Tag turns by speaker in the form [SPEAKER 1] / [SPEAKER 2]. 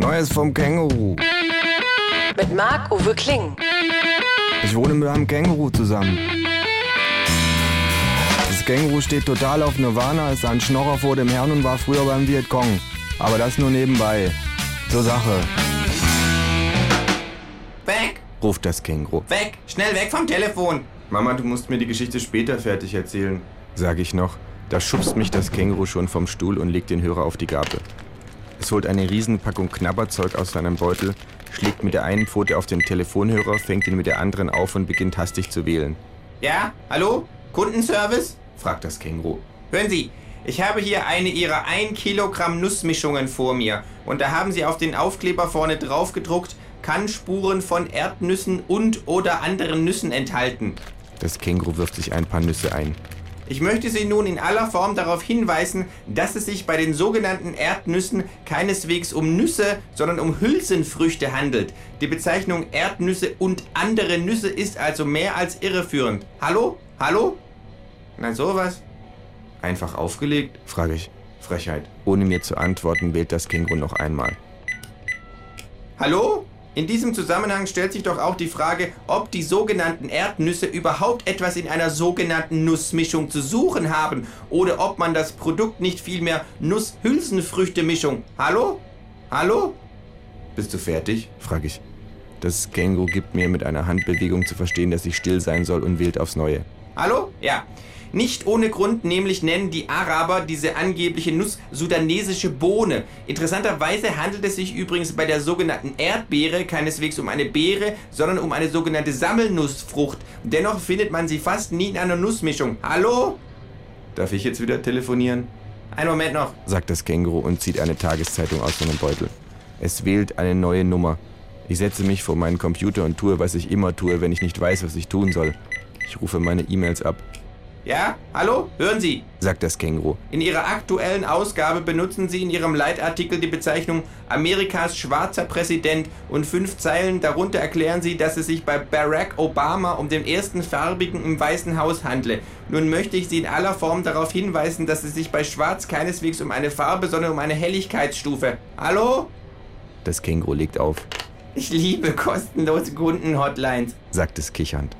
[SPEAKER 1] Neues vom Känguru.
[SPEAKER 2] Mit Marc-Uwe Kling.
[SPEAKER 1] Ich wohne mit einem Känguru zusammen. Das Känguru steht total auf Nirvana, ist ein Schnorrer vor dem Herrn und war früher beim Vietcong. Aber das nur nebenbei. Zur Sache.
[SPEAKER 3] Weg!
[SPEAKER 1] ruft das Känguru.
[SPEAKER 3] Weg! Schnell weg vom Telefon!
[SPEAKER 1] Mama, du musst mir die Geschichte später fertig erzählen, sage ich noch. Da schubst mich das Känguru schon vom Stuhl und legt den Hörer auf die Gabel. Es holt eine Riesenpackung Knabberzeug aus seinem Beutel, schlägt mit der einen Pfote auf den Telefonhörer, fängt ihn mit der anderen auf und beginnt hastig zu wählen.
[SPEAKER 3] Ja? Hallo? Kundenservice?
[SPEAKER 1] fragt das Känguru.
[SPEAKER 3] Hören Sie, ich habe hier eine Ihrer 1 Kilogramm Nussmischungen vor mir und da haben Sie auf den Aufkleber vorne drauf gedruckt, kann Spuren von Erdnüssen und oder anderen Nüssen enthalten.
[SPEAKER 1] Das Känguru wirft sich ein paar Nüsse ein.
[SPEAKER 3] Ich möchte Sie nun in aller Form darauf hinweisen, dass es sich bei den sogenannten Erdnüssen keineswegs um Nüsse, sondern um Hülsenfrüchte handelt. Die Bezeichnung Erdnüsse und andere Nüsse ist also mehr als irreführend. Hallo? Hallo? Na sowas?
[SPEAKER 1] Einfach aufgelegt? frage ich. Frechheit. Ohne mir zu antworten, wählt das Känguru noch einmal.
[SPEAKER 3] Hallo? In diesem Zusammenhang stellt sich doch auch die Frage, ob die sogenannten Erdnüsse überhaupt etwas in einer sogenannten Nussmischung zu suchen haben oder ob man das Produkt nicht vielmehr Nuss-Hülsenfrüchte-Mischung. Hallo? Hallo?
[SPEAKER 1] Bist du fertig? frage ich. Das Känguru gibt mir mit einer Handbewegung zu verstehen, dass ich still sein soll und wählt aufs Neue.
[SPEAKER 3] Hallo? Ja. Nicht ohne Grund nämlich nennen die Araber diese angebliche Nuss sudanesische Bohne. Interessanterweise handelt es sich übrigens bei der sogenannten Erdbeere keineswegs um eine Beere, sondern um eine sogenannte Sammelnussfrucht. Dennoch findet man sie fast nie in einer Nussmischung. Hallo?
[SPEAKER 1] Darf ich jetzt wieder telefonieren?
[SPEAKER 3] Einen Moment noch,
[SPEAKER 1] sagt das Känguru und zieht eine Tageszeitung aus seinem Beutel. Es wählt eine neue Nummer. Ich setze mich vor meinen Computer und tue, was ich immer tue, wenn ich nicht weiß, was ich tun soll. Ich rufe meine E-Mails ab.
[SPEAKER 3] Ja, hallo? Hören Sie,
[SPEAKER 1] sagt das Känguru.
[SPEAKER 3] In Ihrer aktuellen Ausgabe benutzen Sie in Ihrem Leitartikel die Bezeichnung Amerikas schwarzer Präsident und fünf Zeilen darunter erklären Sie, dass es sich bei Barack Obama um den ersten Farbigen im Weißen Haus handle. Nun möchte ich Sie in aller Form darauf hinweisen, dass es sich bei Schwarz keineswegs um eine Farbe, sondern um eine Helligkeitsstufe. Hallo?
[SPEAKER 1] Das Känguru legt auf.
[SPEAKER 3] Ich liebe kostenlose Kundenhotlines,
[SPEAKER 1] sagt es kichernd.